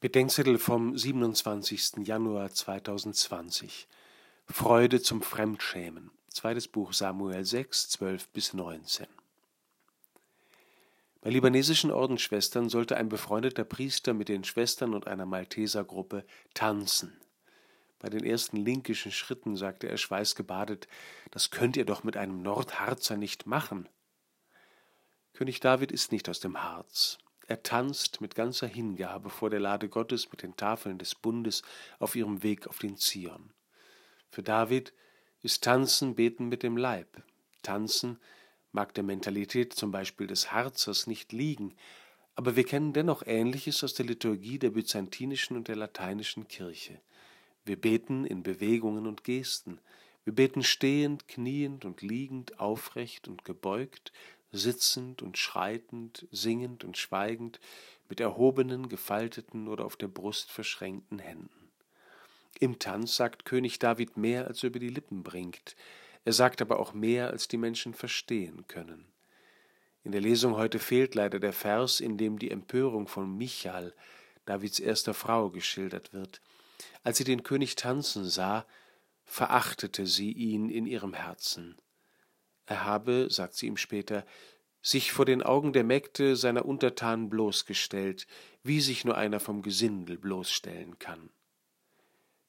Bedenkzettel vom 27. Januar 2020 Freude zum Fremdschämen. Zweites Buch Samuel 6, 12 bis 19. Bei libanesischen Ordensschwestern sollte ein befreundeter Priester mit den Schwestern und einer Maltesergruppe tanzen. Bei den ersten linkischen Schritten sagte er schweißgebadet, das könnt ihr doch mit einem Nordharzer nicht machen. König David ist nicht aus dem Harz. Er tanzt mit ganzer Hingabe vor der Lade Gottes mit den Tafeln des Bundes auf ihrem Weg auf den Zion. Für David ist Tanzen Beten mit dem Leib. Tanzen mag der Mentalität zum Beispiel des Harzers nicht liegen, aber wir kennen dennoch Ähnliches aus der Liturgie der byzantinischen und der lateinischen Kirche. Wir beten in Bewegungen und Gesten. Wir beten stehend, kniend und liegend, aufrecht und gebeugt, sitzend und schreitend, singend und schweigend, mit erhobenen, gefalteten oder auf der Brust verschränkten Händen. Im Tanz sagt König David mehr, als er über die Lippen bringt, er sagt aber auch mehr, als die Menschen verstehen können. In der Lesung heute fehlt leider der Vers, in dem die Empörung von Michal, Davids erster Frau, geschildert wird. Als sie den König tanzen sah, verachtete sie ihn in ihrem Herzen. Er habe, sagt sie ihm später, sich vor den Augen der Mägde seiner Untertanen bloßgestellt, wie sich nur einer vom Gesindel bloßstellen kann.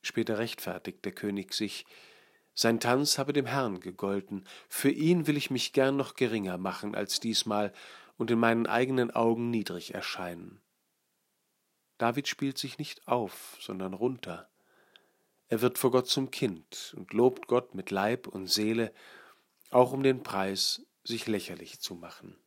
Später rechtfertigt der König sich, sein Tanz habe dem Herrn gegolten, für ihn will ich mich gern noch geringer machen als diesmal und in meinen eigenen Augen niedrig erscheinen. David spielt sich nicht auf, sondern runter. Er wird vor Gott zum Kind und lobt Gott mit Leib und Seele, auch um den Preis sich lächerlich zu machen.